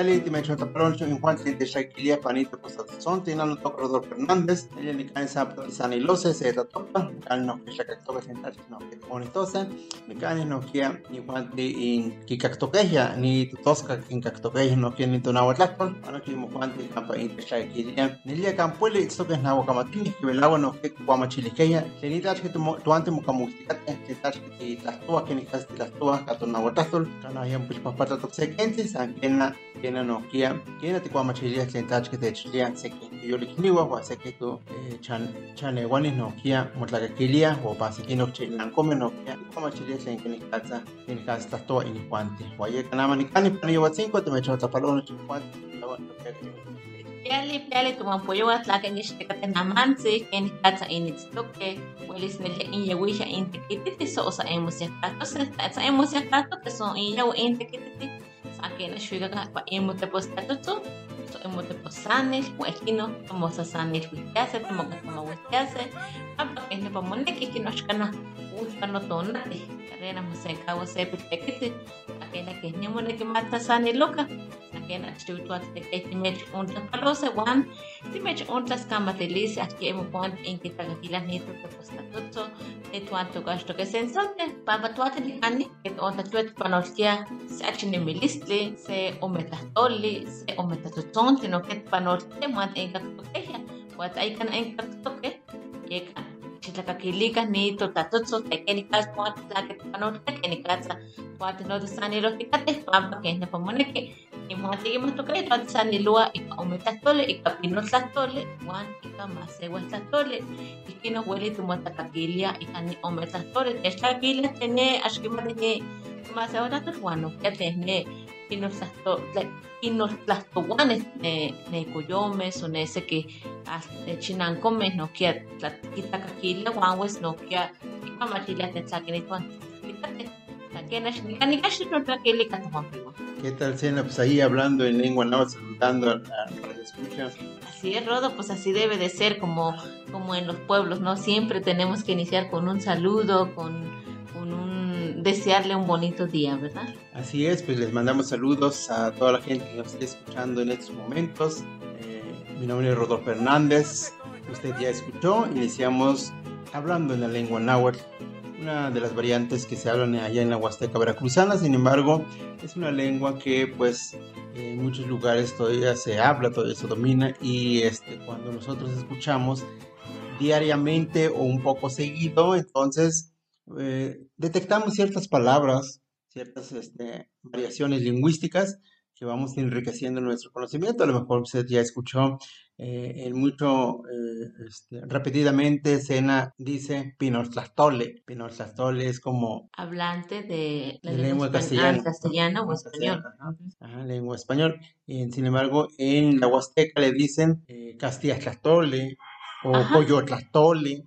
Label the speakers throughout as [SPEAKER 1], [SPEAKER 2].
[SPEAKER 1] Timechota Proncho, en Juan Gente Shaquilia, Panito Costa Son, Tina no toca Rodolfo Fernández, ella ni cae Sapto y topa, Cal no que Shacactoca sentar, no que bonitosa, ni cae no que ni Juan de in Kikactoqueja, ni Tutosca, Kinkactoqueja, no que ni Tonahuatlacon, ano que mo Juan de Campa Inte Shaquilia, ni Lia Campuele, esto que es Nahuacamatini, que velagua no que Guamachiliqueja, que ni tal que tu ante Mocamusticate, que tal que te las tuas, que ni casi las tuas, Catonahuatlacol, Canayan Pilpapata Toxequensis, Ankena, Kena no Kia, Kena Tiquamachilia, Tentach que te chilia, se que yo le kniwa, o se que tu chan chaneguanis no Kia, Motlacaquilia, o Chilancome no Kia, Tiquamachilia, se que ni casa, que ni casa todo y guante. Guaye Canama ni Cani, para yo cinco, te me echó tapalón, chihuante,
[SPEAKER 2] Piali piali tumampollo atlaca en este namansi en casa en itztoque huelis nelia in yawisha in tequititi so osa emos yacato se sa emos yacato que son in yaw in tequititi sa que na shuiga pa emo te postato so emo te posanil huekino como sa sanil huikiase como que como huikiase apa que ne pamone que que nos cana uspano tonate carena museka o se pitekiti akena que ne mone que mata sanil loca. Again at stu tuat te unta palose wan timech te lisi at ke mo pon in ke taga kila ni to posta tutto e tuat to gasto ke sensote papa ke unta tuat panortia se action mi listli se ometa tolli se tutonti no ke panortia mat en ka to ke wat ai kan en ka to ke yek chitlakakilikas ni totatotso tekenikas tuat tlaket panortia kenikas tuat no sani lo tikate pampa ke ne pamoneke Imagati to kay tuat sani lua ika umitatole ika pinotlatole wan ika masewatlatole ikino hueli tumotakakilia ika ni umitatole techlakilia tene ashkimati ni masewatlatole wan pinotlatole pinotlatole ne ne coyomes o ne ese que chinancomes no que kitakakilia wan wes no que ika machilia tetzakini tuan kitate takenash nikanikash no tlakili katumapiwa
[SPEAKER 1] ¿Qué tal, Sena? Pues ahí hablando en lengua náhuatl, saludando a la.
[SPEAKER 2] Así es, Rodo, pues así debe de ser como, como en los pueblos, ¿no? Siempre tenemos que iniciar con un saludo, con, desearle un bonito día, ¿verdad?
[SPEAKER 1] Así es, pues les mandamos saludos a toda la gente que nos esté escuchando en estos momentos. Eh, mi nombre es Rodolfo Hernández, usted ya escuchó, iniciamos hablando en la lengua náhuatl una de las variantes que se hablan allá en la Huasteca Veracruzana, sin embargo, es una lengua que pues en muchos lugares todavía se habla, todavía se domina y este, cuando nosotros escuchamos diariamente o un poco seguido, entonces eh, detectamos ciertas palabras, ciertas este, variaciones lingüísticas que vamos enriqueciendo nuestro conocimiento. A lo mejor usted ya escuchó eh, en mucho, eh, este, repetidamente, Sena dice Pinoltlastole. Pinoltlastole es como...
[SPEAKER 2] Hablante de la lengua,
[SPEAKER 1] castellana.
[SPEAKER 2] ah, castellano o español.
[SPEAKER 1] Ajá, ajá, lengua español. Y, sin embargo, en la Huasteca le dicen eh, Castilla-Tlastole o
[SPEAKER 2] Ajá.
[SPEAKER 1] Coyotlastole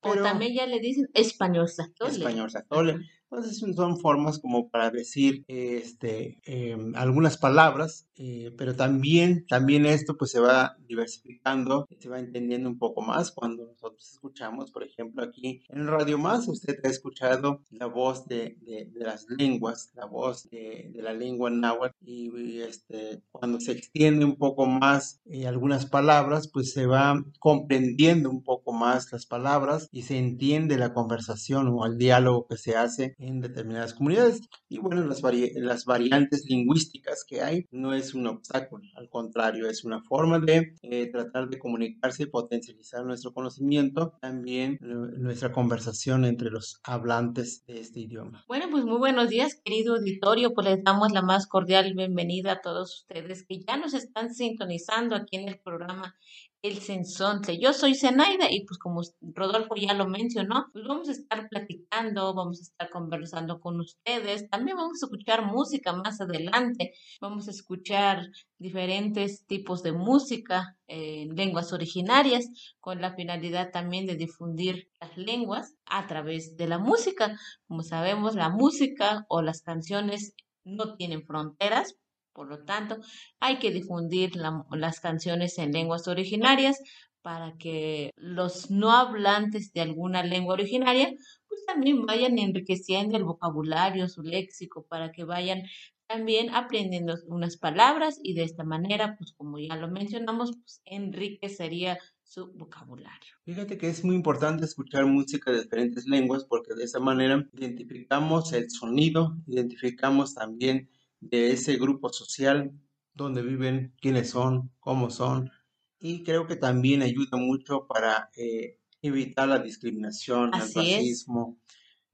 [SPEAKER 1] también.
[SPEAKER 2] O también ya le dicen español tlastole.
[SPEAKER 1] español tlastole. Entonces son- son formas como para decir este, em, algunas palabras, eh, pero también, también esto pues se va diversificando, se va entendiendo un poco más cuando nosotros escuchamos, por ejemplo, aquí en Radio Más, usted ha escuchado la voz de, de- de las lenguas, la voz de, de la lengua náhuatl y, y, este, cuando se extiende un poco más eh, algunas palabras, pues se va comprendiendo un poco más las palabras y se entiende la conversación o el diálogo que se hace en determinadas comunidades. Y bueno, las, las variantes lingüísticas que hay no es un obstáculo, al contrario, es una forma de eh, tratar de comunicarse y potencializar nuestro conocimiento, también nuestra conversación entre los hablantes de este idioma.
[SPEAKER 2] Bueno, pues muy buenos días, querido auditorio, pues les damos la más cordial bienvenida a todos ustedes que ya nos están sintonizando aquí en el programa el sensonte. Yo soy Zenaida y pues como Rodolfo ya lo mencionó, pues vamos a estar platicando, vamos a estar conversando con ustedes. También vamos a escuchar música más adelante. Vamos a escuchar diferentes tipos de música en lenguas originarias con la finalidad también de difundir las lenguas a través de la música. Como sabemos, la música o las canciones no tienen fronteras, por lo tanto, hay que difundir las canciones en lenguas originarias para que los no hablantes de alguna lengua originaria pues también vayan enriqueciendo el vocabulario, su léxico, para que vayan también aprendiendo unas palabras y de esta manera, pues como ya lo mencionamos, pues enriquecería su vocabulario.
[SPEAKER 1] Fíjate que es muy importante escuchar música de diferentes lenguas porque de esa manera identificamos el sonido, identificamos también de ese grupo social, donde viven, quiénes son, cómo son, y creo que también ayuda mucho para eh, evitar la discriminación, el racismo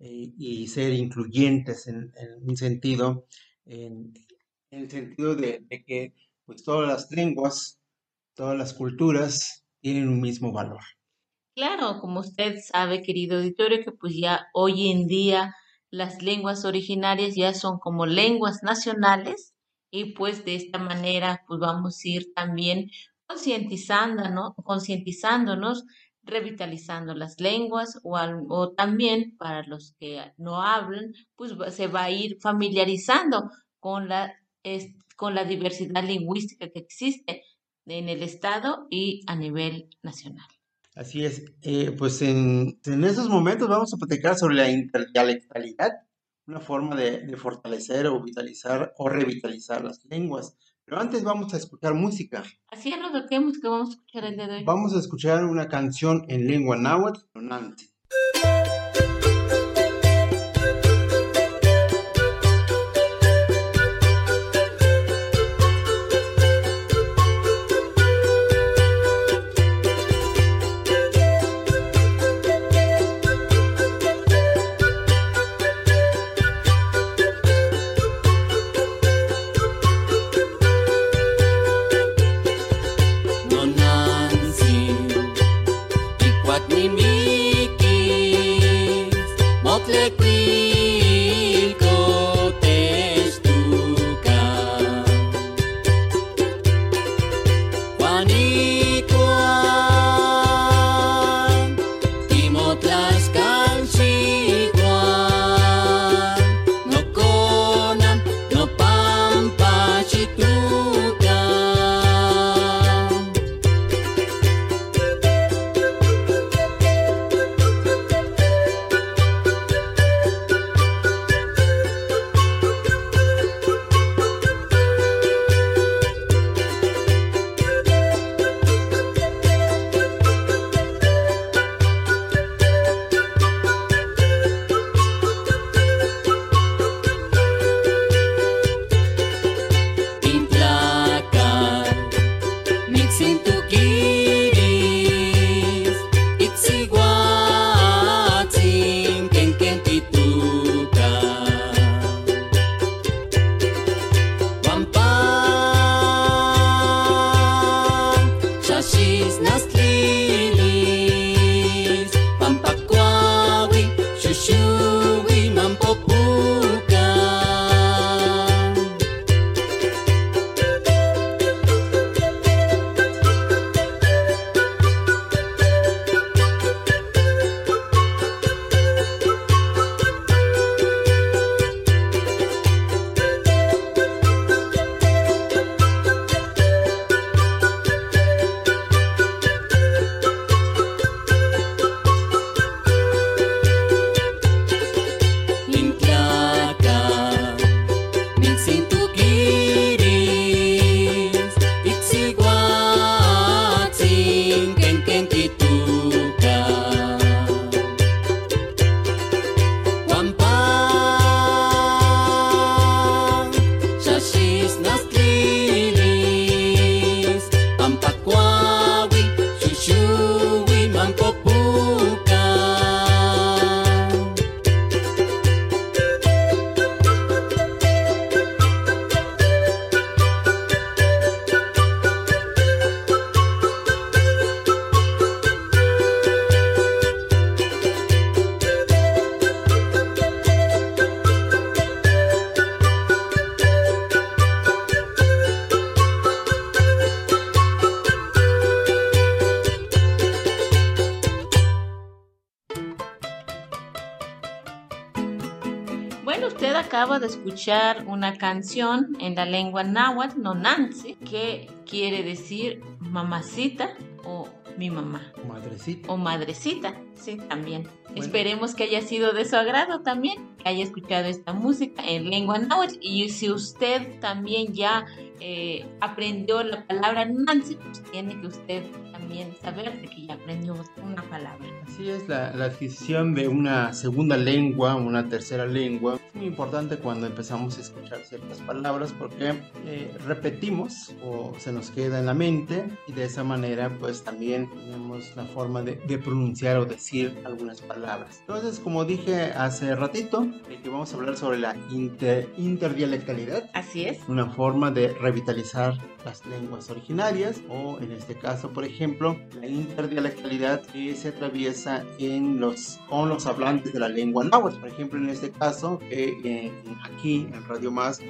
[SPEAKER 1] eh, y ser incluyentes en, un sentido, en, el sentido de, que pues todas las lenguas, todas las culturas tienen un mismo valor.
[SPEAKER 2] Claro, como usted sabe, querido auditorio, que pues ya hoy en día las lenguas originarias ya son como lenguas nacionales y pues de esta manera pues vamos a ir también concientizándonos, concientizándonos revitalizando las lenguas o, o, también para los que no hablan, pues se va a ir familiarizando con la, con la diversidad lingüística que existe en el Estado y a nivel nacional.
[SPEAKER 1] Así es. Eh, pues en, en, esos momentos vamos a platicar sobre la interdialectalidad, una forma de, fortalecer o vitalizar o revitalizar las lenguas. Pero antes vamos a escuchar música.
[SPEAKER 2] Así es, lo que vamos a escuchar el día de hoy.
[SPEAKER 1] Vamos a escuchar una canción en lengua náhuatl, Nonante.
[SPEAKER 2] Escuchar una canción en la lengua náhuatl, nonansi, que quiere decir mamacita o mi mamá.
[SPEAKER 1] Madrecita.
[SPEAKER 2] O madrecita, sí, también. Esperemos que haya sido de su agrado también, que haya escuchado esta música en lengua náhuatl. Y si usted también ya eh, aprendió la palabra Nancy, pues tiene que usted también saber de que ya aprendió una palabra.
[SPEAKER 1] Así es, la, la adquisición de una segunda lengua, una tercera lengua, es muy importante cuando empezamos a escuchar ciertas palabras porque eh, repetimos o se nos queda en la mente y de esa manera pues también tenemos la forma de, de pronunciar o decir algunas palabras. Entonces, como dije hace ratito, eh, que vamos a hablar sobre la inter, interdialectalidad.
[SPEAKER 2] Así es.
[SPEAKER 1] Una forma de revitalizar las lenguas originarias o en este caso, por ejemplo, la interdialectalidad que se atraviesa en los, con los hablantes de la lengua náhuatl. Por ejemplo, en este caso, eh, aquí en Radio Más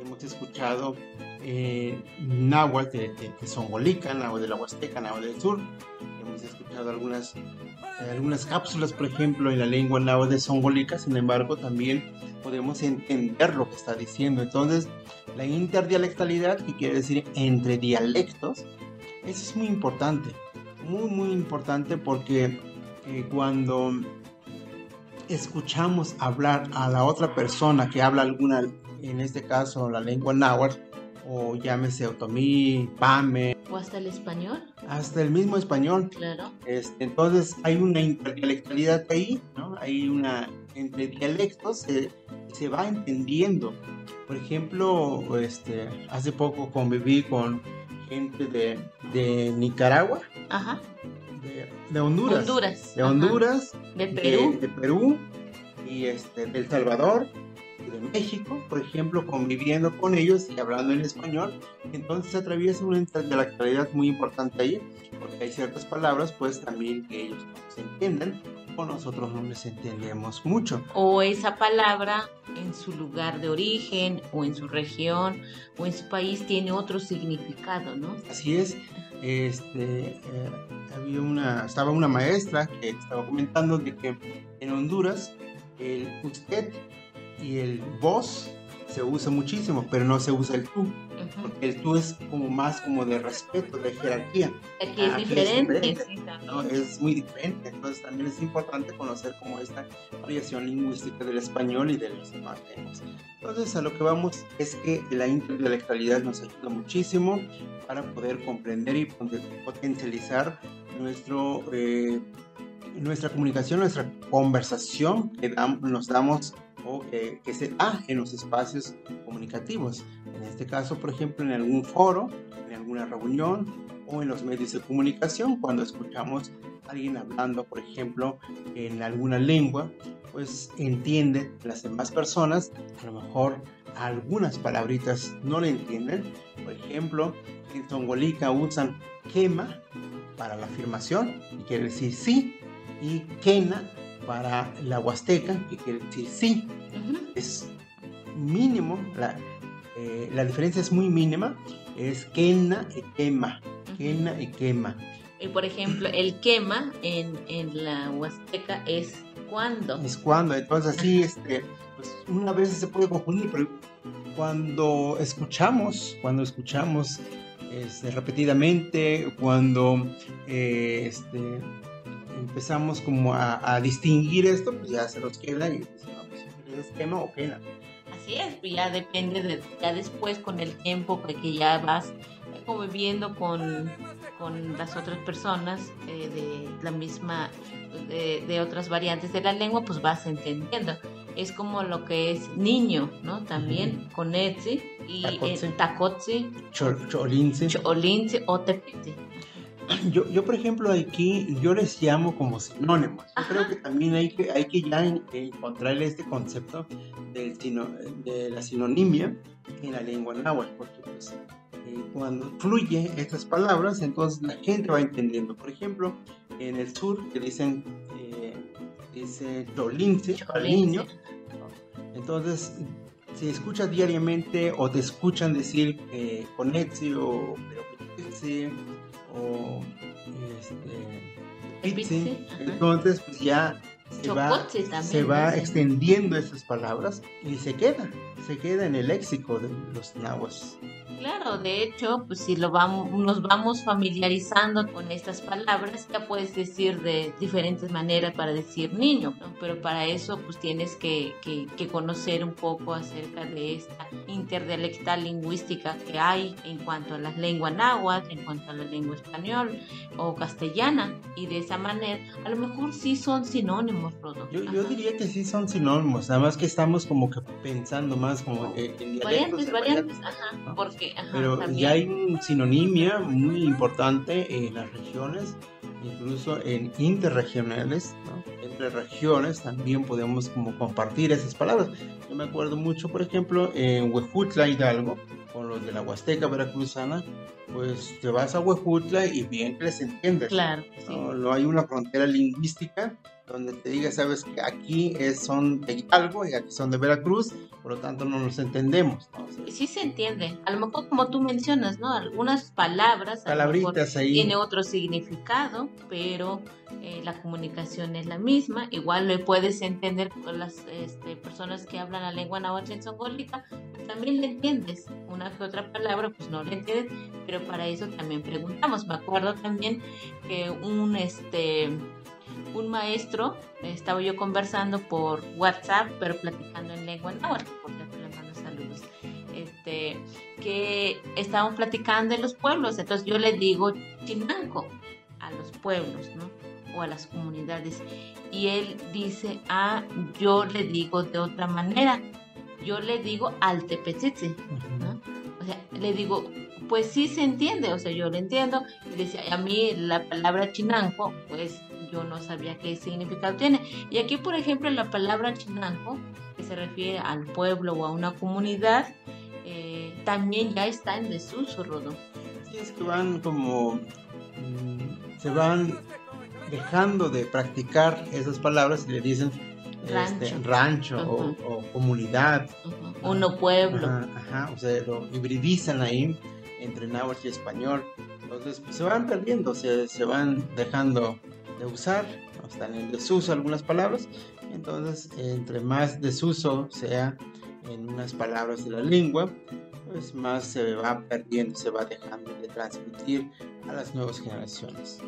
[SPEAKER 1] hemos escuchado eh, náhuatl de, de, de Zongolica, náhuatl de la Huasteca, náhuatl del Sur. Hemos escuchado algunas, eh, algunas cápsulas, por ejemplo, en la lengua náhuatl de Zongolica, sin embargo, también podemos entender lo que está diciendo. Entonces, la interdialectalidad, que quiere decir entre dialectos, eso es muy importante, muy, muy importante porque eh, cuando escuchamos hablar a la otra persona que habla alguna, en este caso la lengua náhuatl, o llámese otomí, pame.
[SPEAKER 2] O hasta el español.
[SPEAKER 1] Hasta el mismo español.
[SPEAKER 2] Claro.
[SPEAKER 1] Este, entonces hay una interdialectalidad ahí, ¿no? Hay una, entre dialectos se, se va entendiendo. Por ejemplo, este, hace poco conviví con gente de, de Nicaragua.
[SPEAKER 2] Ajá.
[SPEAKER 1] De, de Honduras.
[SPEAKER 2] Honduras.
[SPEAKER 1] De Honduras.
[SPEAKER 2] De Perú.
[SPEAKER 1] De, de Perú. Y este, de El Salvador de México, por ejemplo, conviviendo con ellos y hablando en español, entonces se atraviesa una interdialectalidad muy importante ahí, porque hay ciertas palabras, pues también que ellos no se entienden o nosotros no les entendemos mucho.
[SPEAKER 2] O esa palabra en su lugar de origen, o en su región, o en su país tiene otro significado, ¿no?
[SPEAKER 1] Así es. Este, eh, había una, estaba una maestra que estaba comentando de que en Honduras el usted y el vos se usa muchísimo, pero no se usa el tú, uh -huh. porque el tú es como más como de respeto, de jerarquía.
[SPEAKER 2] Aquí es, ah, diferente,
[SPEAKER 1] es, diferente. Sí, ¿no? es muy diferente, entonces también es importante conocer como esta variación lingüística del español y de los demás lenguas. Entonces a lo que vamos es que la interdialectalidad nos ayuda muchísimo para poder comprender y potencializar nuestro... Eh, nuestra comunicación, nuestra conversación que damos, nos damos o que, que, se da en los espacios comunicativos. En este caso, por ejemplo, en algún foro, en alguna reunión o en los medios de comunicación, cuando escuchamos a alguien hablando, por ejemplo, en alguna lengua, pues entiende las demás personas, a lo mejor algunas palabritas no le entienden. Por ejemplo, en Tongolica usan quema para la afirmación, y quiere decir sí, y quena para la huasteca, que quiere decir sí. Uh -huh. Es mínimo, la, eh, la, diferencia es muy mínima, es quena y quema, quena y quema.
[SPEAKER 2] Y por ejemplo, el quema en, en la huasteca es cuando.
[SPEAKER 1] Es cuando, entonces así, este, pues una vez se puede confundir, pero cuando escuchamos, cuando escuchamos este, repetidamente, cuando eh, este, empezamos como a, a, distinguir esto, pues ya se nos queda y decimos, pues, es quema o quena.
[SPEAKER 2] Así es, pues ya depende de, ya después con el tiempo que ya vas conviviendo con, con las otras personas eh, de la misma, de, de, otras variantes de la lengua, pues vas entendiendo. es como lo que es niño, ¿no? También, conetzi y
[SPEAKER 1] Tacotzi.
[SPEAKER 2] eh, tacotzi,
[SPEAKER 1] Chol- Cholince.
[SPEAKER 2] cholinzi o tepitzi.
[SPEAKER 1] Yo, yo, por ejemplo, aquí yo les llamo como sinónimos. Yo
[SPEAKER 2] Ajá.
[SPEAKER 1] creo que también hay que, hay que ya en- encontrar este concepto del sino- de la sinonimia en la lengua náhuatl, porque pues, eh, cuando fluye estas palabras, entonces la gente va entendiendo. Por ejemplo, en el sur que dicen, eh, dice cholince al niño, entonces se escucha diariamente o te escuchan decir eh, conetzi o pero o este entonces pues ya se va, se va extendiendo estas palabras y se queda se queda en el léxico de los nahuas
[SPEAKER 2] Claro, de hecho, pues si lo vamos, nos vamos familiarizando con estas palabras, ya puedes decir de diferentes maneras para decir niño, ¿no? pero para eso pues tienes que, que- que conocer un poco acerca de esta interdialectal lingüística que hay en cuanto a las lenguas náhuatl, en cuanto a la lengua español o castellana, y de esa manera a lo mejor sí son sinónimos, Rodo.
[SPEAKER 1] yo, yo diría que sí son sinónimos nada más que estamos como que pensando más como que en dialectos
[SPEAKER 2] Variantes, variantes, ajá,
[SPEAKER 1] ¿no?
[SPEAKER 2] porque, ajá,
[SPEAKER 1] Pero
[SPEAKER 2] también.
[SPEAKER 1] ya hay sinonimia muy importante en las regiones, incluso en interregionales, ¿no? entre regiones también podemos como compartir esas palabras. Yo me acuerdo mucho, por ejemplo, en Huejutla, Hidalgo, con los de la Huasteca Veracruzana, pues te vas a Huejutla y bien que les entiendes.
[SPEAKER 2] Claro, sí.
[SPEAKER 1] No, no hay una frontera lingüística donde te diga, sabes que aquí es, son de Hidalgo y aquí son de Veracruz, por lo tanto no nos entendemos. ¿no? O sea,
[SPEAKER 2] Sí se entiende. A lo mejor como tú mencionas, ¿no? Algunas palabras
[SPEAKER 1] palabritas ahí.
[SPEAKER 2] tiene otro significado, pero eh, la comunicación es la misma. Igual lo puedes entender con las este, personas que hablan la lengua náhuatl en Songolica, pues también le entiendes. Una que otra palabra, pues no le entiendes, pero para eso también preguntamos. Me acuerdo también que un este un maestro, estaba yo conversando por WhatsApp, pero platicando en lengua náhuatl, por cierto, le mando saludos este, que estábamos platicando en los pueblos. Entonces yo le digo chinanco a los pueblos, ¿no? O a las comunidades. Y él dice, ah, yo le digo de otra manera. Yo le digo altepetzitzin,
[SPEAKER 1] Ujú.
[SPEAKER 2] ¿no? O sea, le digo, pues sí se entiende, o sea, yo lo entiendo. Y decía, a mí la palabra chinanco, pues yo no sabía qué significado tiene. Y aquí, por ejemplo, la palabra chinanco, que se refiere al pueblo o a una comunidad, eh, también ya está en desuso, Rodo.
[SPEAKER 1] Sí, es que van como. mm, se van dejando de practicar esas palabras y le dicen este,
[SPEAKER 2] Rancho.
[SPEAKER 1] rancho o,
[SPEAKER 2] Ujú.
[SPEAKER 1] o comunidad.
[SPEAKER 2] Ujú. Uno pueblo.
[SPEAKER 1] Ajá, ajá, o sea, lo hibridizan ahí entre náhuatl y español. Entonces, pues, se van perdiendo, se, se van dejando de usar, están en desuso algunas palabras. Entonces, entre más desuso sea en unas palabras de la lengua, pues más se va perdiendo, se va dejando de transmitir a las nuevas generaciones.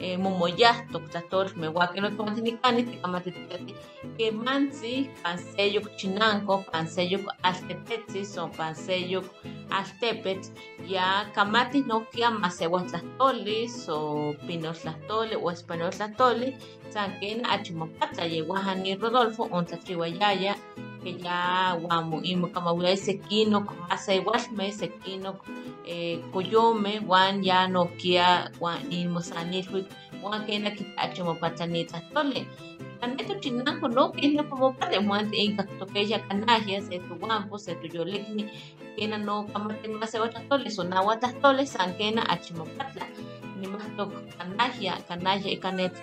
[SPEAKER 2] Eh, momoyahtok tlastolme, huaque no tuantinicani tikamatetikate que mansi panseyok chinanco, panseyok altepetzis o panseyok altepetl ya kamatis no kia masehuas tlastolis o pinos tlastoli o español tlastoli sanken achimopatla yeguahani Rodolfo on tlachihuayaya que ya guamu imo kamahuia sequino masa igualme sequino eh, coyome guan ya no kia guan imo sanilhui guan kita achimopatla ni tlastoli Kaneto chinanco no que no como padre muante inca toqueya canalla se tu guampo se tu yolecni kena no kamate más otras toles o nahuatl toles sankena achimopatla. Ni más to canalla canalla y canet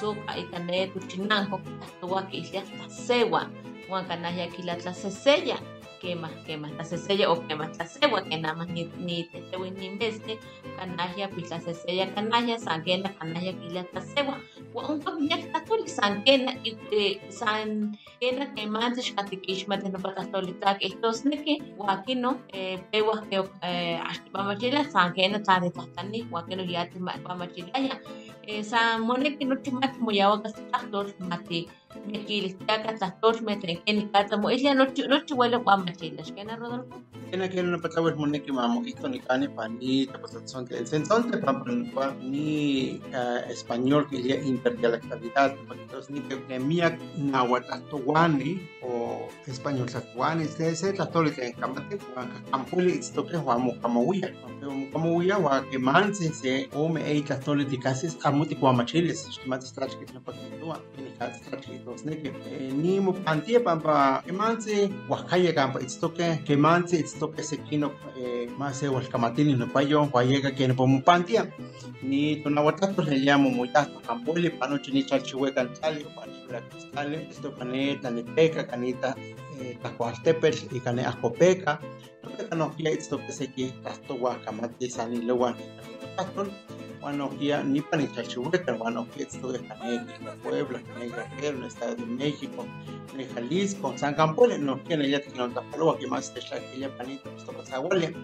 [SPEAKER 2] sopa y canet chinanco tatua que isla sewa Juan aquí la tlasesella que más que más tlasesella o que más tlasewa que nada más ni ni te te ni investe. Canalla pues tlasesella canalla sankena canalla aquí la tlasewa un pamilya katoli sankena y sankena que mantes katikishma de no patastolitak estos neke wakino eh pewa que eh ashpamachila sankena tade tatani wakino yati pamachila ya Sa moneki nochi mati moyawakas tlahtlotl mati miquiltiaca tlahtlotl metrenquenicatla moilia nochi nochi ueli guamachilas. ¿Qué Rodolfo?
[SPEAKER 1] Tiene que no patawel moneki mamoquito ni cani panita pues sonte el sensonte para ni español que ya interdialectalidad entonces ni que mía nahuatl o español tatuani se se tlatoli en camate campuli esto que guamo camohuya camohuya wa que manse se o me ei tlatoli de casi mo pantie pampa que manse huacaya campa esto que que manse esto que se kino más se wal camatini no payo guayega que no pomo pantia ni tunahuatato le llamo muy tato campuli panoche ni esto tasto guacamate sani lewan tasto bueno kia ni pani chachueca bueno kia esto de cane de Puebla cane Guerrero Estado de México en Jalisco San no ya que más es la que ya panito esto pasa huele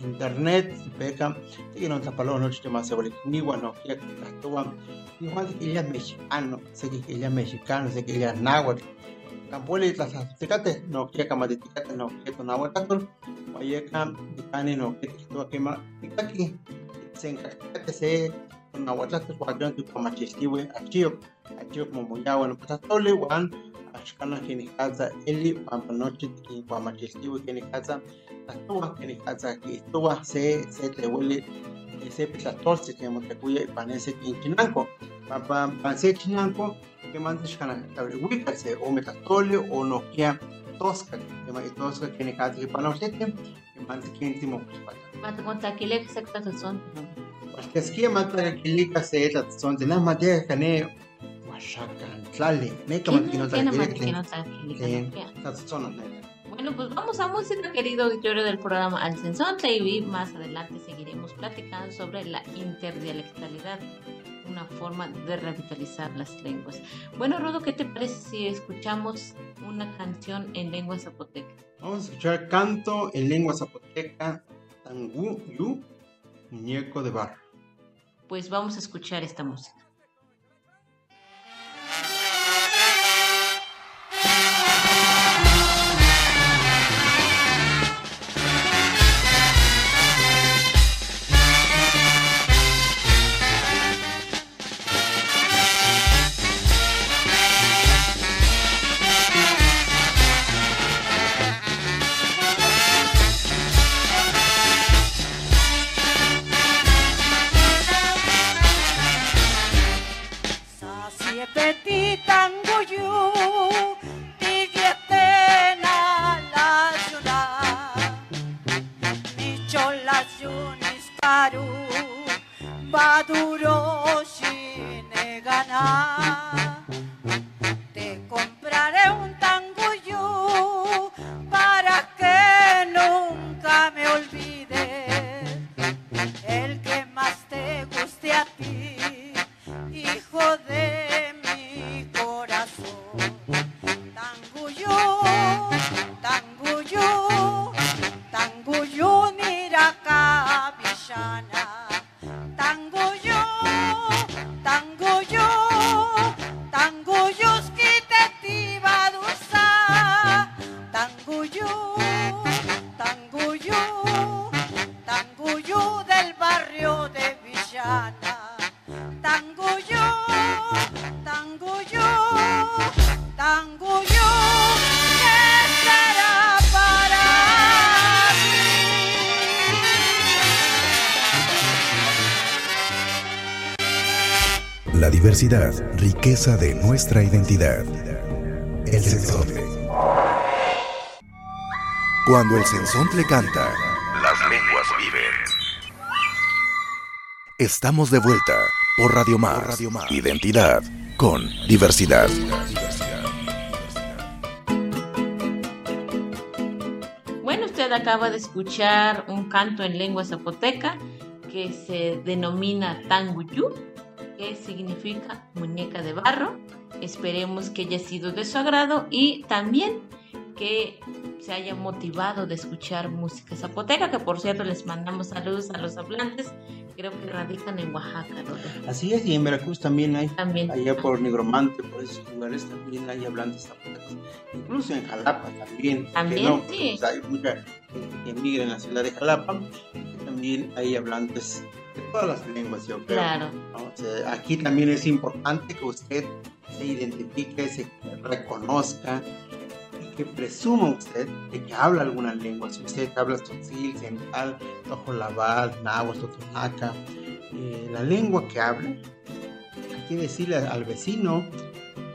[SPEAKER 1] internet peca tiene otra palabra no chiste más ni tasto igual que ella mexicano sé que ella mexicano sé que ella náhuatl no kamatiticate no kia tonahuacatol wayeka dicani no kia titua kema tikaki sencacate se tonahuatlatos huacan tipamachiltiwe achio achio como moyawa no patatole wan axcana kinikaza eli pampanochi tipamachiltiwe kinikaza tatua kinikaza kitua se se tleweli se pitlatoltzi temotecuya ipanese kinchinanco pampa panse chinanco. Que mandes kana tabriwika se o metatole o no kia tosca que mai tosca que ne kazi panosete que mandes kinti mo
[SPEAKER 2] Mata conta que le se cuenta son.
[SPEAKER 1] Porque es que mata que lika se eta son de la madera kane washakan tlale ne kama kino
[SPEAKER 2] ¿Quién
[SPEAKER 1] tlale
[SPEAKER 2] es que no está
[SPEAKER 1] son
[SPEAKER 2] Bueno, pues vamos a música, querido auditorio del programa Al Sensonte, y más adelante seguiremos platicando sobre la interdialectalidad, una forma de revitalizar las lenguas. Bueno, Rodo, ¿qué te parece si escuchamos una canción en lengua zapoteca?
[SPEAKER 1] Vamos a escuchar canto en lengua zapoteca Tangu Yu Muñeco de Barro.
[SPEAKER 2] Pues vamos a escuchar esta música.
[SPEAKER 3] Riqueza de nuestra identidad. El sensontle. Cuando el sensontle canta, las lenguas viven. Estamos de vuelta por Radio Más. Identidad con diversidad.
[SPEAKER 2] Bueno, usted acaba de escuchar un canto en lengua zapoteca que se denomina Tanguyú, que significa muñeca de barro. Esperemos que haya sido de su agrado y también que se haya motivado de escuchar música zapoteca, que por cierto les mandamos saludos a los hablantes, creo que radican en Oaxaca, ¿no?
[SPEAKER 1] Así es, y en Veracruz también hay,
[SPEAKER 2] También.
[SPEAKER 1] allá por Negromante, por esos lugares también hay hablantes zapotecas. Incluso en Jalapa también. que
[SPEAKER 2] También,
[SPEAKER 1] no,
[SPEAKER 2] sí.
[SPEAKER 1] pues, hay mucha gente que emigra en la ciudad de Jalapa, también hay hablantes de todas las lenguas, yo creo.
[SPEAKER 2] Claro,
[SPEAKER 1] ¿no? O sea, aquí también es importante que usted se identifique, se reconozca y que presuma usted de que habla alguna lengua. Si usted habla tzotzil, central, tojolabal, náhuatl, totonaca, eh, la lengua que habla, hay que decirle al vecino,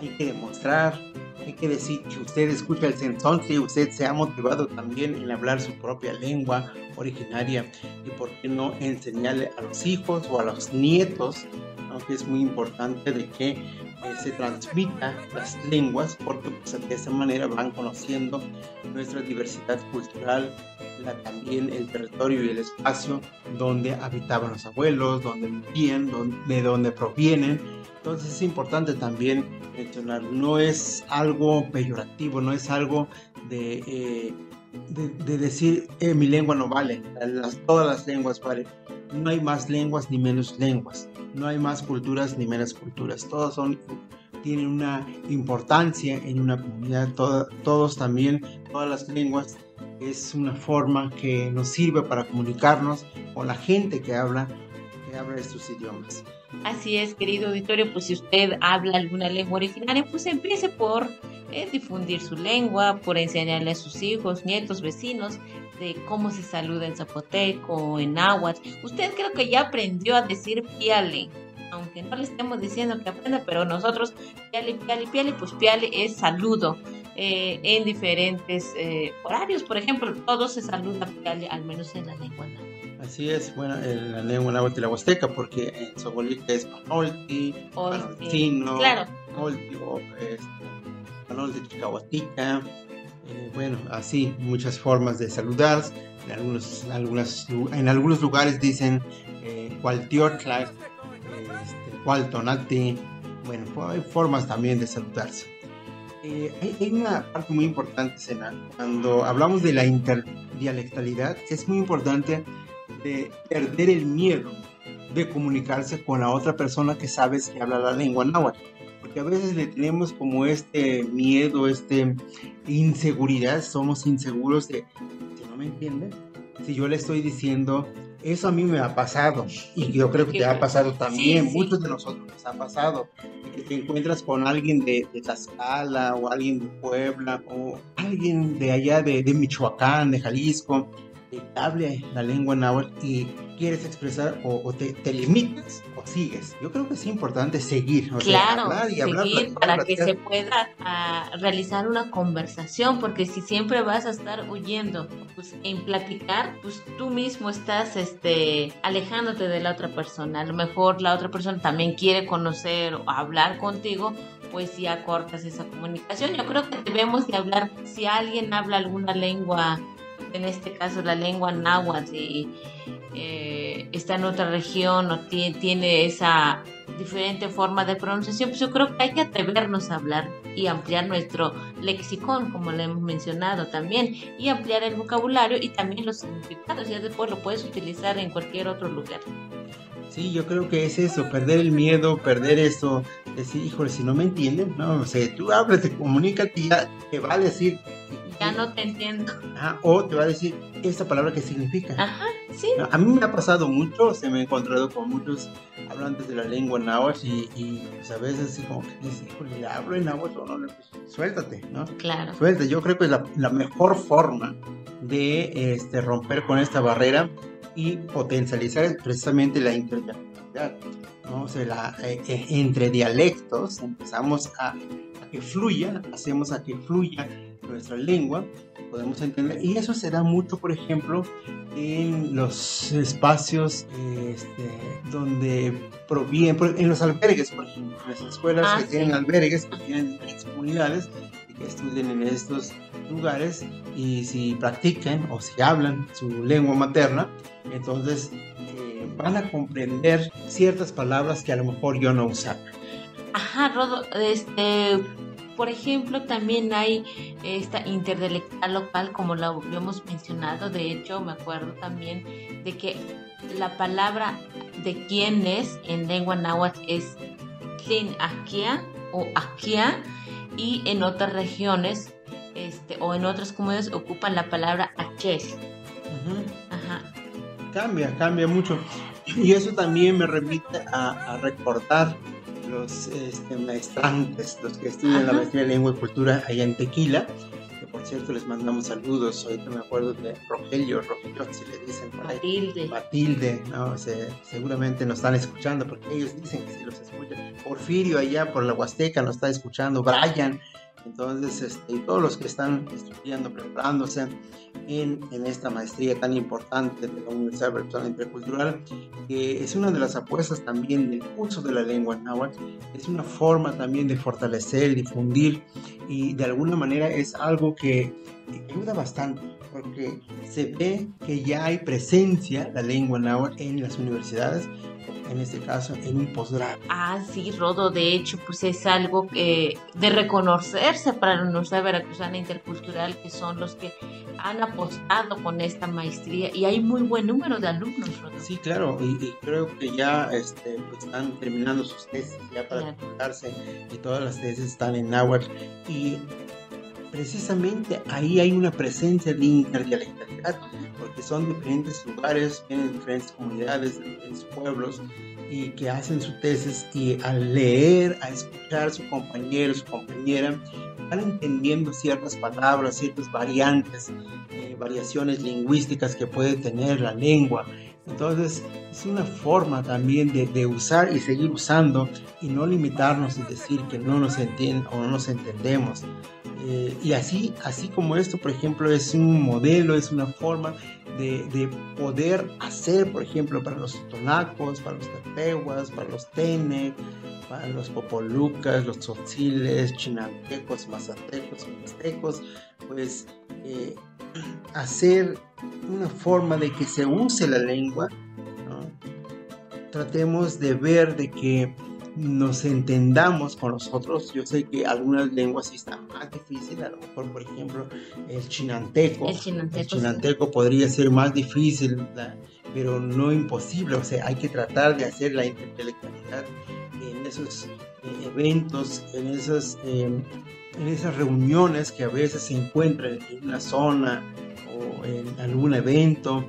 [SPEAKER 1] hay que demostrar, hay que decir que usted escucha el sensón, si usted se ha motivado también en hablar su propia lengua originaria y por qué no enseñarle a los hijos o a los nietos, aunque es muy importante de que eh, se transmita las lenguas porque pues, de esa manera van conociendo nuestra diversidad cultural, también el territorio y el espacio donde habitaban los abuelos, donde vivían, de donde provienen. Entonces es importante también mencionar, no es algo peyorativo, no es algo de, eh, de, de decir eh, mi lengua no vale, todas las lenguas valen. No hay más lenguas ni menos lenguas, no hay más culturas ni menos culturas, todos son tienen una importancia en una comunidad, todos también, todas las lenguas es una forma que nos sirve para comunicarnos con la gente que habla, que habla estos idiomas.
[SPEAKER 2] Así es, querido auditorio, pues si usted habla alguna lengua originaria, pues empiece por eh, difundir su lengua, por enseñarle a sus hijos, nietos, vecinos, de cómo se saluda en zapoteco, en náhuatl. Usted creo que ya aprendió a decir piale, aunque no le estemos diciendo que aprenda, pero nosotros, piale, piale, piale, pues piale es saludo. eh, en diferentes eh, horarios, por ejemplo, todos se saluda piale, al menos en la lengua náhuatl.
[SPEAKER 1] Así es, bueno, en la lengua náhuatl y la huasteca, porque en Sobolita es panolti,
[SPEAKER 2] eh,
[SPEAKER 1] panoltino,
[SPEAKER 2] claro,
[SPEAKER 1] panolti, o este, panolti chicahuatica, eh, bueno, así, muchas formas de saludar. En algunos, algunas, lu- en algunos lugares dicen eh, cualtiotla, este, cualtonate, bueno, hay formas también de saludarse. Eh, hay, hay una parte muy importante, Sena, cuando hablamos de la interdialectalidad, es muy importante de perder el miedo de comunicarse con la otra persona que sabes que habla la lengua náhuatl. Porque a veces le tenemos como este miedo, este inseguridad, somos inseguros de, si no me entiende, si yo le estoy diciendo, eso a mí me ha pasado, y yo creo que te ha pasado también,
[SPEAKER 2] Sí, sí.
[SPEAKER 1] muchos de nosotros nos ha pasado, que te encuentras con alguien de, de Tlaxcala, o alguien de Puebla, o alguien de allá de, de Michoacán, de Jalisco, hable la lengua náhuatl y quieres expresar o, o te, te limitas o sigues. Yo creo que es importante seguir, o sea,
[SPEAKER 2] Claro,
[SPEAKER 1] hablar y hablar,
[SPEAKER 2] seguir
[SPEAKER 1] platicar,
[SPEAKER 2] para que se pueda ah, realizar una conversación, porque si siempre vas a estar huyendo pues, en platicar, pues tú mismo estás este, alejándote de la otra persona. A lo mejor la otra persona también quiere conocer o hablar contigo, pues ya cortas esa comunicación. Yo creo que debemos de hablar, si alguien habla alguna lengua, en este caso la lengua náhuatl, y eh, está en otra región o ti- tiene esa diferente forma de pronunciación, pues yo creo que hay que atrevernos a hablar y ampliar nuestro lexicón, como le hemos mencionado también, y ampliar el vocabulario y también los significados. Ya después lo puedes utilizar en cualquier otro lugar.
[SPEAKER 1] Sí, yo creo que es eso, perder el miedo, perder eso, decir, híjole, si no me entienden, no, o sea, tú hablas, te ya te va a decir,
[SPEAKER 2] Ya no te entiendo.
[SPEAKER 1] ajá, o te va a decir esta palabra que significa.
[SPEAKER 2] Ajá, sí.
[SPEAKER 1] A mí me ha pasado mucho, se me he encontrado con muchos hablantes de la lengua náhuatl y, y pues a veces así como que dices, híjole, ¿le hablo en náhuatl o no? Pues, suéltate, ¿no?
[SPEAKER 2] Claro.
[SPEAKER 1] Suelta, yo creo que es la, la mejor forma de este, romper con esta barrera y potencializar precisamente la interdialectalidad. ¿no? O sea, la, eh, eh, entre dialectos empezamos a, a que fluya, hacemos a que fluya nuestra lengua, podemos entender, y eso se da mucho, por ejemplo, en los espacios este, donde provienen, en los albergues, por ejemplo, en las escuelas
[SPEAKER 2] Ah,
[SPEAKER 1] que
[SPEAKER 2] sí.
[SPEAKER 1] tienen albergues, que tienen diferentes comunidades, y que estudian en estos lugares, y si practican o si hablan su lengua materna, entonces eh, van a comprender ciertas palabras que a lo mejor yo no usaba.
[SPEAKER 2] Ajá, Rodo, este, por ejemplo, también hay esta interdialectal local, como lo hemos mencionado. De hecho, me acuerdo también de que la palabra de quién es en lengua náhuatl es tlin akia o akia y en otras regiones este, o en otras comunidades ocupan la palabra achel.
[SPEAKER 1] Ajá. Cambia, cambia mucho. Y eso también me remite a, recordar los este, maestrantes, los que estudian la maestría de lengua y cultura allá en Tequila, que por cierto les mandamos saludos, ahorita me acuerdo de Rogelio, Rogelio si le dicen por ahí.
[SPEAKER 2] Matilde.
[SPEAKER 1] Matilde, no, seguramente nos están escuchando porque ellos dicen que sí los escuchan. Porfirio allá por la Huasteca nos está escuchando, Brian, entonces, este, y todos los que están estudiando, preparándose en, en, esta maestría tan importante de la Universidad Virtual Intercultural, que es una de las apuestas también del uso de la lengua náhuatl, es una forma también de fortalecer, difundir y de alguna manera es algo que ayuda bastante porque se ve que ya hay presencia la lengua náhuatl en las universidades en este caso en un posgrado.
[SPEAKER 2] Ah, sí, Rodo, de hecho, pues es algo que de reconocerse para la Universidad Veracruzana Intercultural, que son los que han apostado con esta maestría y hay muy buen número de alumnos, Rodo.
[SPEAKER 1] Sí, claro, y, creo que ya este, pues, están terminando sus tesis ya para titularse y todas las tesis están en náhuatl y precisamente ahí hay una presencia de interdialectalidad, porque son diferentes lugares, vienen diferentes comunidades, diferentes pueblos, y que hacen su tesis y al leer, a escuchar a su compañero, su compañera, van entendiendo ciertas palabras, ciertas variantes, eh, variaciones lingüísticas que puede tener la lengua. Entonces es una forma también de, de, usar y seguir usando y no limitarnos y decir que no nos entienden o no nos entendemos. Eh, y así, así como esto, por ejemplo, es un modelo, es una forma de, poder hacer, por ejemplo, para los tonacos, para los tepehuas, para los tene, para los popolucas, los tzotziles, chinantecos, mazatecos, mixtecos, pues eh, hacer una forma de que se use la lengua, tratemos de ver de que nos entendamos con nosotros. Yo sé que algunas lenguas sí están más difíciles, a lo mejor, por ejemplo, el chinanteco.
[SPEAKER 2] El
[SPEAKER 1] chinanteco, podría ser más difícil, pero no imposible. O sea, hay que tratar de hacer la intelectualidad en esos eh, eventos, en esas, em, en esas reuniones que a veces se encuentran en una zona o en algún evento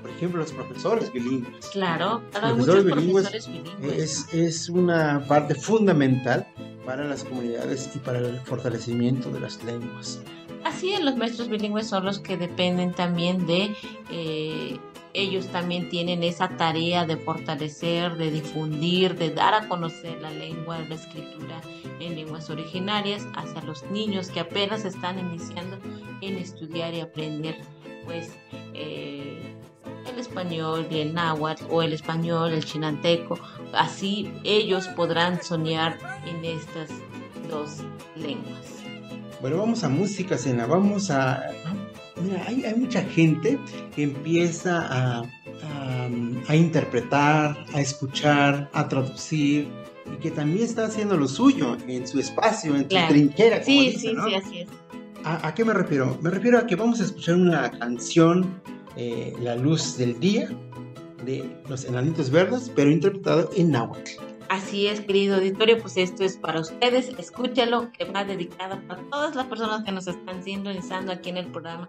[SPEAKER 1] por ejemplo los profesores bilingües.
[SPEAKER 2] Claro, hay muchos profesores bilingües.
[SPEAKER 1] Es, es una parte fundamental para las comunidades y para el fortalecimiento de las lenguas.
[SPEAKER 2] Así es, los maestros bilingües son los que dependen también de, eh, ellos también tienen esa tarea de fortalecer, de difundir, de dar a conocer la lengua, la escritura en lenguas originarias hacia los niños que apenas están iniciando en estudiar y aprender, pues, eh, el español el náhuatl o el español, el chinanteco. Así ellos podrán soñar en estas dos lenguas.
[SPEAKER 1] Bueno, vamos a música, Cena. Vamos a... Mira, hay, hay mucha gente que empieza a, a, interpretar, a escuchar, a traducir y que también está haciendo lo suyo en su espacio, en su trinchera.
[SPEAKER 2] sí, sí, sí, así es.
[SPEAKER 1] ¿A, ¿A, qué me refiero? Me refiero a que vamos a escuchar una canción eh, la luz del día de los enanitos verdes, pero interpretado en náhuatl.
[SPEAKER 2] Así es, querido auditorio, pues esto es para ustedes. Escúchalo, que va dedicado para todas las personas que nos están sintonizando aquí en el programa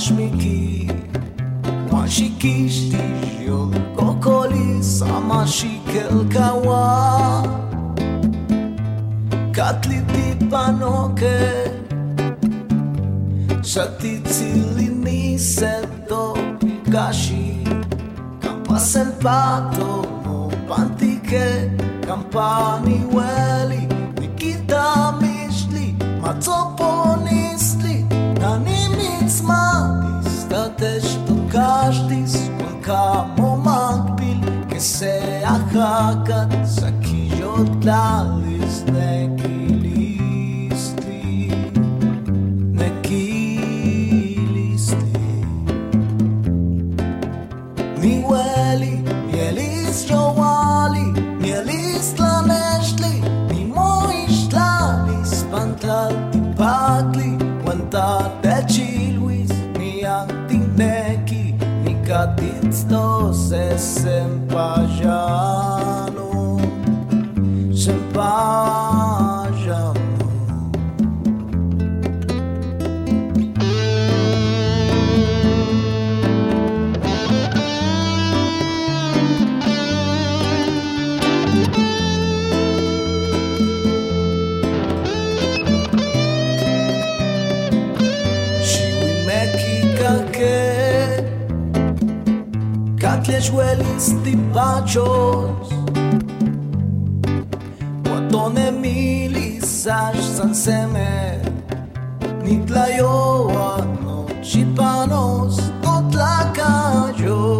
[SPEAKER 4] ki Mashikishti yo kokolis katli Katliti panoke Shatitili niseto pikashi. Kampasen pato no pantike. Kampani weli Nikita mishli Matzo δρásτη Cuenca, Momacpil, que sea Jacatzaquillo, Tlalis, Nequil. 160 já no champagne. crueles dipachos Ποτώνε μίλησας σαν σέμε Νιτλαϊόα νοτσιπανός το τλακαγιός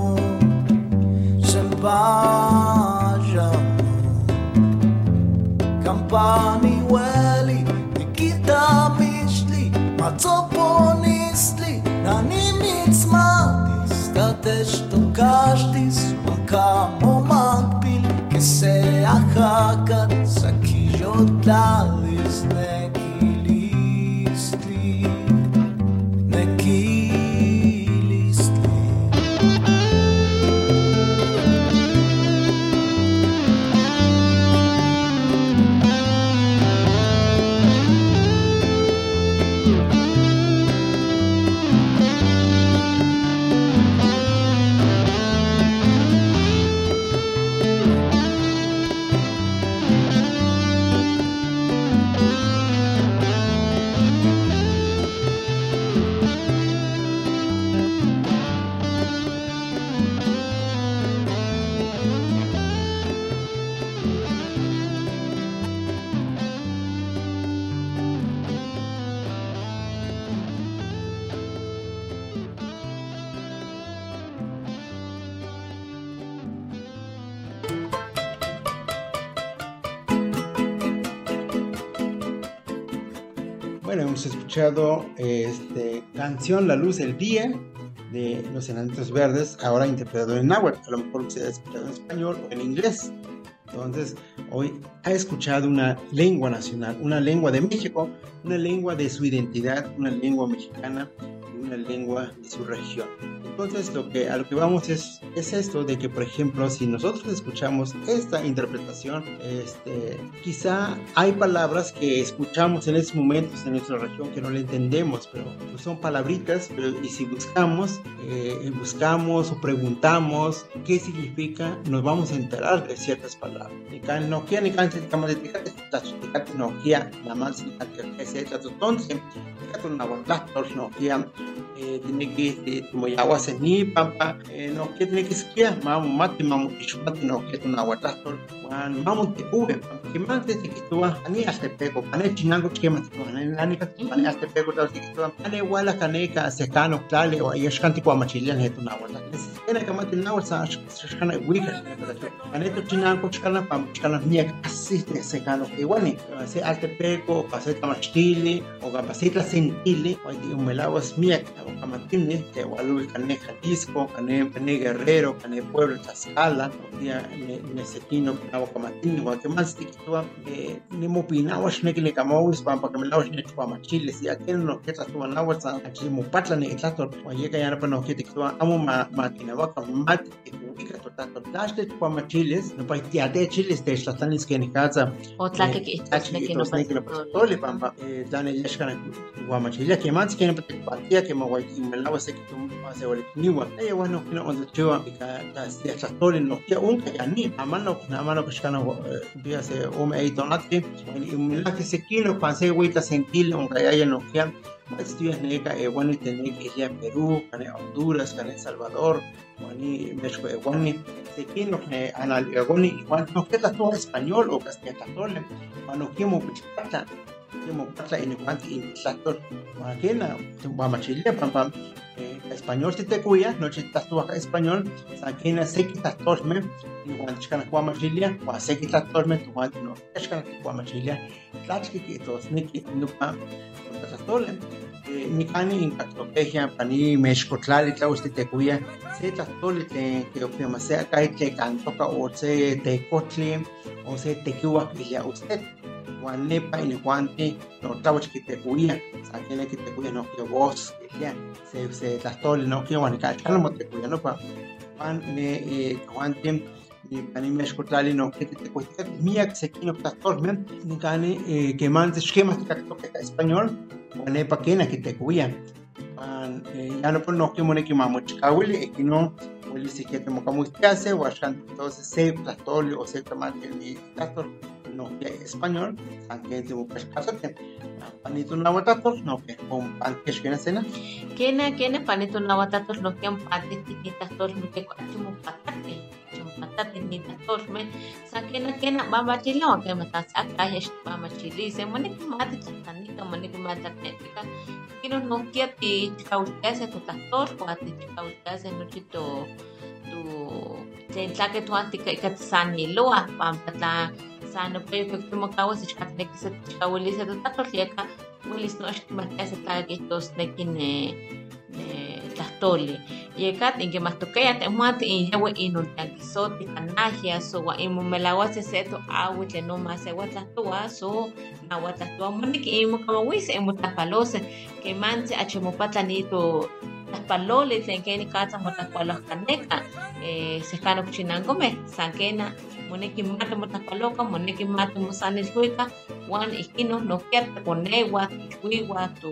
[SPEAKER 4] vayamos. Campani hueli, me quita misli, macoponisli, na nimic matis, da testo každis, makamo magpil, que se ajacat, saquillo dalis.
[SPEAKER 1] Bueno, hemos escuchado este, canción La Luz del Día de Los Enanitos Verdes, ahora interpretado en náhuatl. A lo mejor usted ha escuchado en español o en inglés. Entonces, hoy ha escuchado una lengua nacional, una lengua de México, una lengua de su identidad, una lengua mexicana una lengua de su región. Entonces, lo que, a lo que vamos es, es esto de que, por ejemplo, si nosotros escuchamos esta interpretación, este, quizá hay palabras que escuchamos en estos momentos en nuestra región que no le entendemos, pero pues son palabritas, pero y si buscamos, eh, buscamos o preguntamos qué significa, nos vamos a enterar de ciertas palabras. Que una eh, tiene que, como ya agua se ni pampa, eh, nokia tiene que esquiar, mamu mati, mamu kichupati, nokia, una guardada, wan mamu te uve, que más desde que tú ani hasta pego, ane chinango chema, ane ani ka ane hasta pego, tal si tú ane wala kaneka secano clale o yashkanti kwa machilian hetu na wala. Ena kama tina wala sa shkana wika, ane to chinango chkana pam chkana niek asiste secano que wani, se alte pego, paseta machili o capacita sentili, o di umelawas miek, Aguacamatini, Tehualul, Cané, Jalisco, Cané, Cané Guerrero, Cané Pueblo, Tlaxcala, Tía, Nesequino, Aguacamatini, Guatemal, Tiquitua, Nimupinawash, Nequilicamowis, Pampacamilawash, Nechuamachiles, y aquel no que tatuan Nahuatl, Achimupatla, Nequitlator, Guayeca, Yana, no que Tiquitua, Amo Maquinahuaca, Mati, Ticuica, Totato, Tlaxte, Chuamachiles, no Paitiate, Chiles, Textlatanis, que en casa,
[SPEAKER 2] O tlaque que estás
[SPEAKER 1] Nequino, Nequino, Tole, Pampa, Dane, Yashkan, Guamachilia, que más que no te partía, que me melawa se que tu se wale niwa ay bueno kina on chua ka ka sia cha tole no ya un ka ya ni amano na amano ka shkana bia se o ni umila que se kilo pa se wita sentil on ka ya no ya estudias neka e bueno tener que ir a Perú, cane Honduras, cane Salvador, wani México e wani se kino ne anal e wani wan no que la español o castellano tole kimo pichata kimo patla en cuanti in tlator wakena wa machilia pam pam español si te cuya no si estás tú acá español sakena se que estás tosme y cuando chicana kwa machilia wa se que estás tosme tu cuando no chicana kwa machilia tlachki que tos niki no pa tole Mikani in Catlopegia, Pani, Mexcotlali, Tlaus, Tecuya, se Tlatoli, que opima sea Caite, Cantoca, o se Tecotli, o se que ya usted. Juan Nepa y Juante, no Tlaus, que Tecuya, Sakene, que Tecuya, no que vos, que ya, se se Tlatoli, no que Juan Cachalmo, Tecuya, no pa. Juan, ne, Juante, ni pani mexcotlali no que te cuesta mía que se quino pastor ni gane que man de esquema que español wane pa kena que te cuya pan ya no pues no que mone que mamo chikawili e que no wili si que te moca mustiase o ashan entonces se platoli o se tomate ni pastor no que español aunque te moca pasate panito na watatos no que con pan que es cena
[SPEAKER 2] Kena, kena, panito na watatos lo que han pati, tinitas tos, lo que achimu patate. patate ni tatorme sa kena kena mama chila wa kema tas aka hesh mama chili se mone ki mate chatani ka mone ki mate ka kino no kia ti kaustase tu tator kwa ti kaustase no chito tu ten tla ke tu anti ka ikat sani lo a pam tatla tu mo kawo se chat ne ki se kawili se tu tator lieka wilis no ashki mate se tla ke tos ne tlahtoli yekat inke mahtokaya temati in yawe inun tankisoti kanahia so wa imu melawase seto awi tleno masewa tlahtowa so nawa tlahtowa moniki imu kamawise imu tlahpalose ke mansi achimopatlanito tlahpaloli tlen keni katsa motlahpalohkaneka sehkano kuchinankome san kena moneki mate motlahpaloka moneki mate mosanilhuika wan ihkino nohkia tekonewa tichwiwa tu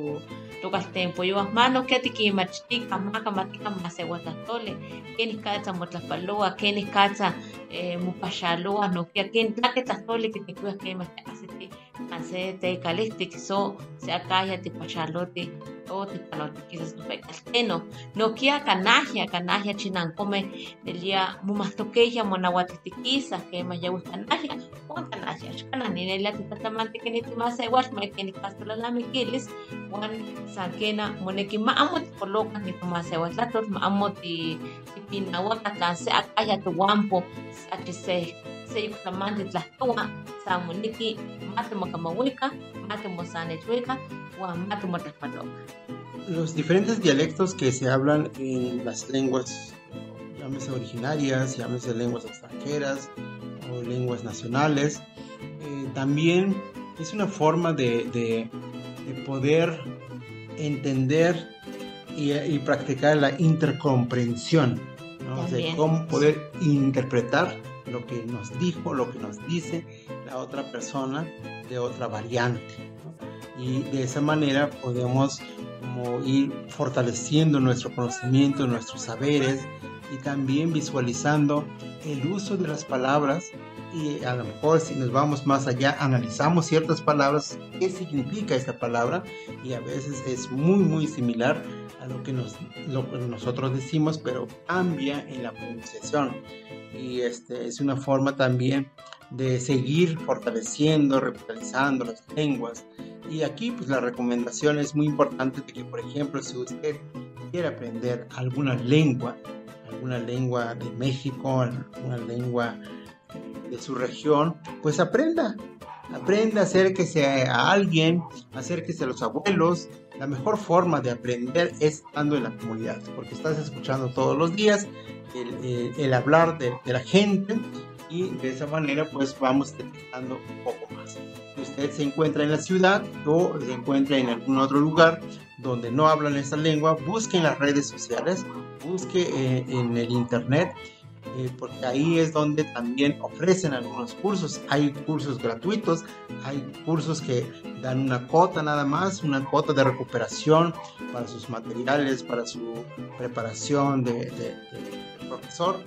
[SPEAKER 2] tokaltempo yo mano que ti kimachtika maka matika masewatatole keni katsa motlapaloa keni katsa eh, mupashaloa no kia keni tlake tlatole que te kuya kema te asiti anse te kalihtik so se akaya ti pashalote o ti palote quizás tu pekalteno no kia kanahia kanahia chinankome delia mumahtokeya monawatitikisa kema yawi kanahia wan kanahia shkana ninelia titatamante keni timasewash ma keni kastolalamikilis wan sakena moneki maamo tikoloka ni tumasewa tlator maamo ti tipinawaka tlan se akaya tuwampo achi se se yuktamante tlahtowa sa moneki mate mokamawika mate mosanechwika wan mate motlahpaloka
[SPEAKER 1] los diferentes dialectos que se hablan en las lenguas, llámese originarias, llámese lenguas extranjeras o lenguas nacionales, eh, también es una forma de, de, de poder entender y, y, practicar la intercomprensión, ¿no? de cómo poder interpretar lo que nos dijo, lo que nos dice la otra persona de otra variante. Y de esa manera podemos ir fortaleciendo nuestro conocimiento, nuestros saberes y también visualizando el uso de las palabras y a lo mejor si nos vamos más allá analizamos ciertas palabras, qué significa esta palabra y a veces es muy muy similar a lo que, nos, lo que nosotros decimos pero cambia en la pronunciación. Y este es una forma también de seguir fortaleciendo, revitalizando las lenguas. Y aquí pues la recomendación es muy importante de que por ejemplo si usted quiere aprender alguna lengua, alguna lengua de México, alguna lengua de su región, pues aprenda, Aprende, acérquese a alguien, acérquese a los abuelos. La mejor forma de aprender es estando en la comunidad, porque estás escuchando todos los días el, hablar de, de, la gente y de esa manera pues vamos detectando un poco más. Si usted se encuentra en la ciudad o se encuentra en algún otro lugar donde no hablan esa lengua, busque en las redes sociales, busque eh, en el internet eh, porque ahí es donde también ofrecen algunos cursos. Hay cursos gratuitos, hay cursos que dan una cuota nada más, una cuota de recuperación para sus materiales, para su preparación de, de, de profesor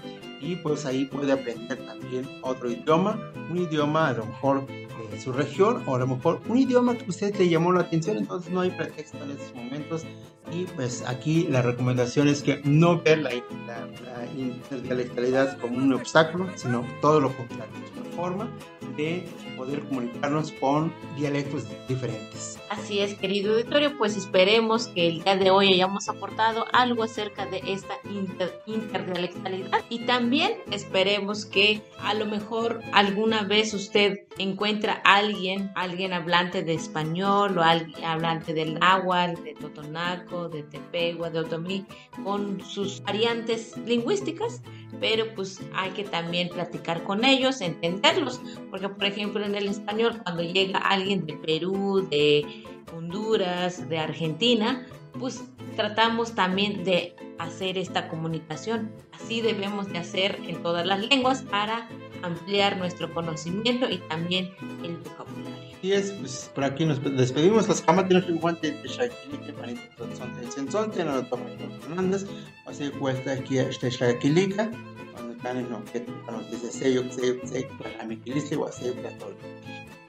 [SPEAKER 1] y pues ahí puede aprender también otro idioma, un idioma a lo mejor de su región o a lo mejor un idioma que usted le llamó la atención, entonces no hay pretexto en estos momentos y pues aquí la recomendación es que no ver la, la, la interdialectalidad como un obstáculo, sino todo lo contrario, es una forma de poder comunicarnos con dialectos diferentes.
[SPEAKER 2] Así es, querido auditorio, pues esperemos que el día de hoy hayamos aportado algo acerca de esta inter interdialectalidad y también esperemos que a lo mejor alguna vez usted encuentra a alguien, alguien hablante de español o alguien hablante del náhuatl, de totonaco, de tepegua, de otomí, con sus variantes lingüísticas, pero pues hay que también platicar con ellos, entenderlos, porque por ejemplo en el español cuando llega alguien de Perú, de Honduras, de Argentina, pues tratamos también de hacer esta comunicación. Así debemos de hacer en todas las lenguas para ampliar nuestro conocimiento y también el vocabulario.
[SPEAKER 1] Así es, pues por aquí nos despedimos. Las camas de nuestro guante de Shaquilique, de Sensonte, no lo toma Fernández, así cuesta aquí Shaquilique, cuando caen no que nos dice sello, sello, sello, para mi quiliste, o sello, para todo.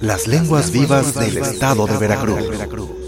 [SPEAKER 3] las lenguas vivas del estado de Veracruz.